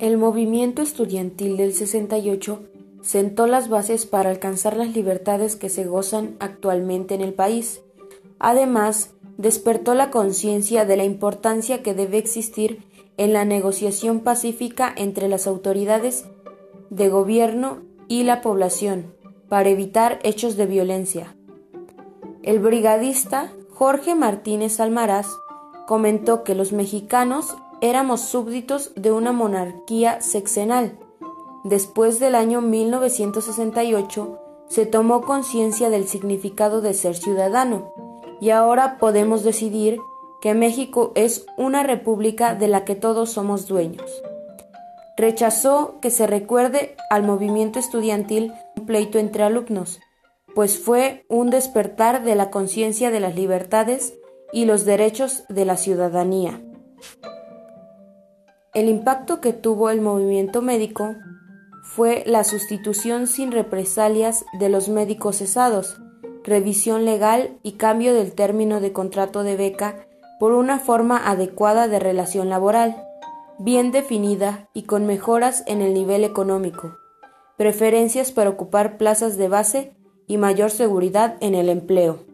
El movimiento estudiantil del 68 sentó las bases para alcanzar las libertades que se gozan actualmente en el país. Además, despertó la conciencia de la importancia que debe existir en la negociación pacífica entre las autoridades de gobierno y la población para evitar hechos de violencia. El brigadista Jorge Martínez Almaraz comentó que los mexicanos éramos súbditos de una monarquía sexenal. Después del año 1968 se tomó conciencia del significado de ser ciudadano y ahora podemos decidir que México es una república de la que todos somos dueños. Rechazó que se recuerde al movimiento estudiantil un pleito entre alumnos, pues fue un despertar de la conciencia de las libertades y los derechos de la ciudadanía. El impacto que tuvo el movimiento médico fue la sustitución sin represalias de los médicos cesados, revisión legal y cambio del término de contrato de beca por una forma adecuada de relación laboral, bien definida y con mejoras en el nivel económico, preferencias para ocupar plazas de base y mayor seguridad en el empleo.